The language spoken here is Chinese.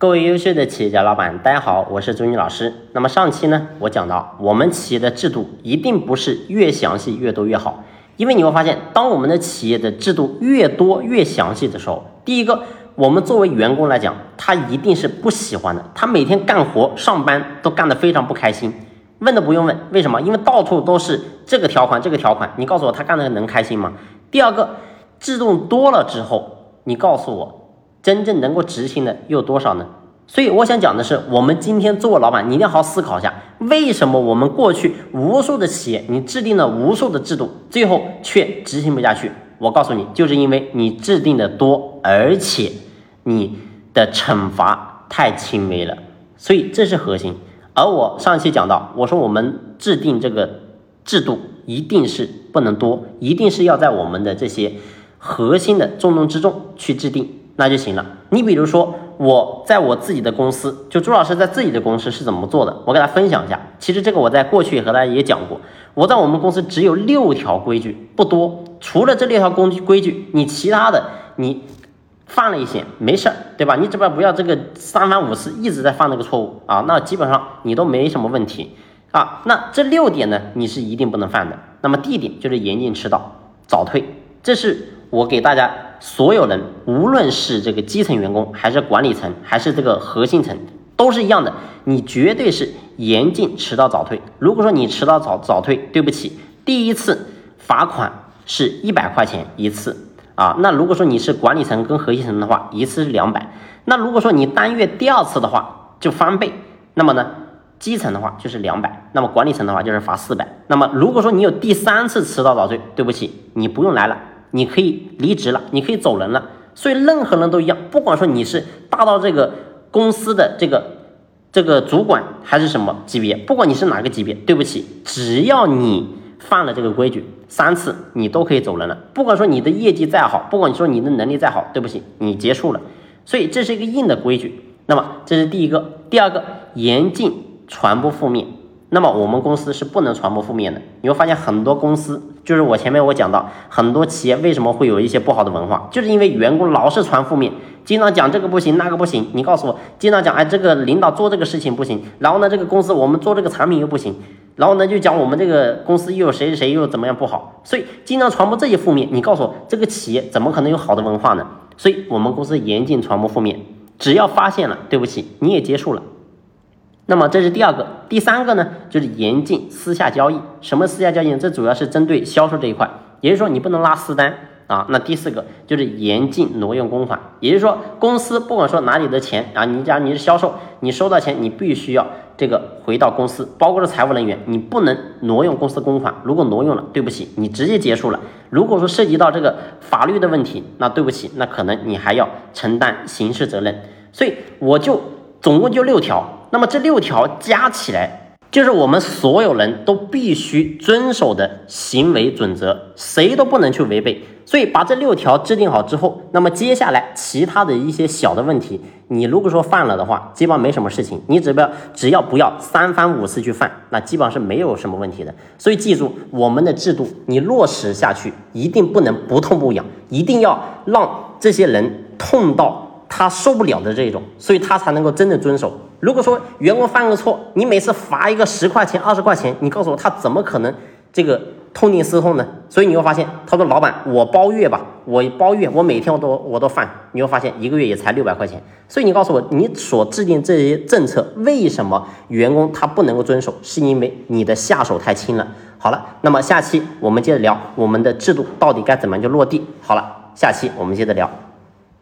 各位优秀的企业家老板，大家好，我是朱妮老师。那么上期呢，我讲到我们企业的制度一定不是越详细越多越好，因为你会发现，当我们的企业的制度越多越详细的时候，第一个，我们作为员工来讲，他一定是不喜欢的，他每天干活上班都干得非常不开心。问都不用问，为什么？因为到处都是这个条款，这个条款，你告诉我他干的能开心吗？第二个，制度多了之后，你告诉我。真正能够执行的又有多少呢？所以我想讲的是，我们今天作为老板，你一定要好好思考一下，为什么我们过去无数的企业，你制定了无数的制度，最后却执行不下去？我告诉你，就是因为你制定的多，而且你的惩罚太轻微了。所以这是核心。而我上一期讲到，我说我们制定这个制度，一定是不能多，一定是要在我们的这些核心的重中之重去制定。那就行了。你比如说，我在我自己的公司，就朱老师在自己的公司是怎么做的？我给大家分享一下。其实这个我在过去也和大家也讲过。我在我们公司只有六条规矩，不多。除了这六条工具规矩，你其他的你犯了一些没事儿，对吧？你只要不要这个三番五次一直在犯那个错误啊，那基本上你都没什么问题啊。那这六点呢，你是一定不能犯的。那么第一点就是严禁迟到、早退，这是。我给大家所有人，无论是这个基层员工，还是管理层，还是这个核心层，都是一样的。你绝对是严禁迟到早退。如果说你迟到早早退，对不起，第一次罚款是一百块钱一次啊。那如果说你是管理层跟核心层的话，一次是两百。那如果说你单月第二次的话，就翻倍。那么呢，基层的话就是两百，那么管理层的话就是罚四百。那么如果说你有第三次迟到早退，对不起，你不用来了。你可以离职了，你可以走人了，所以任何人都一样，不管说你是大到这个公司的这个这个主管还是什么级别，不管你是哪个级别，对不起，只要你犯了这个规矩三次，你都可以走人了。不管说你的业绩再好，不管你说你的能力再好，对不起，你结束了。所以这是一个硬的规矩。那么这是第一个，第二个，严禁传播负面。那么我们公司是不能传播负面的。你会发现很多公司，就是我前面我讲到很多企业为什么会有一些不好的文化，就是因为员工老是传负面，经常讲这个不行那个不行。你告诉我，经常讲哎这个领导做这个事情不行，然后呢这个公司我们做这个产品又不行，然后呢就讲我们这个公司又有谁谁谁又怎么样不好，所以经常传播这些负面。你告诉我这个企业怎么可能有好的文化呢？所以我们公司严禁传播负面，只要发现了，对不起你也结束了。那么这是第二个，第三个呢，就是严禁私下交易。什么私下交易呢？这主要是针对销售这一块，也就是说你不能拉私单啊。那第四个就是严禁挪用公款，也就是说公司不管说哪里的钱啊，你假如你是销售，你收到钱，你必须要这个回到公司，包括是财务人员，你不能挪用公司公款。如果挪用了，对不起，你直接结束了。如果说涉及到这个法律的问题，那对不起，那可能你还要承担刑事责任。所以我就总共就六条。那么这六条加起来，就是我们所有人都必须遵守的行为准则，谁都不能去违背。所以把这六条制定好之后，那么接下来其他的一些小的问题，你如果说犯了的话，基本上没什么事情。你只要只要不要三番五次去犯，那基本上是没有什么问题的。所以记住，我们的制度你落实下去，一定不能不痛不痒，一定要让这些人痛到他受不了的这种，所以他才能够真的遵守。如果说员工犯个错，你每次罚一个十块钱、二十块钱，你告诉我他怎么可能这个痛定思痛呢？所以你会发现，他说老板，我包月吧，我包月，我每天我都我都犯，你会发现一个月也才六百块钱。所以你告诉我，你所制定这些政策，为什么员工他不能够遵守？是因为你的下手太轻了。好了，那么下期我们接着聊我们的制度到底该怎么就落地。好了，下期我们接着聊。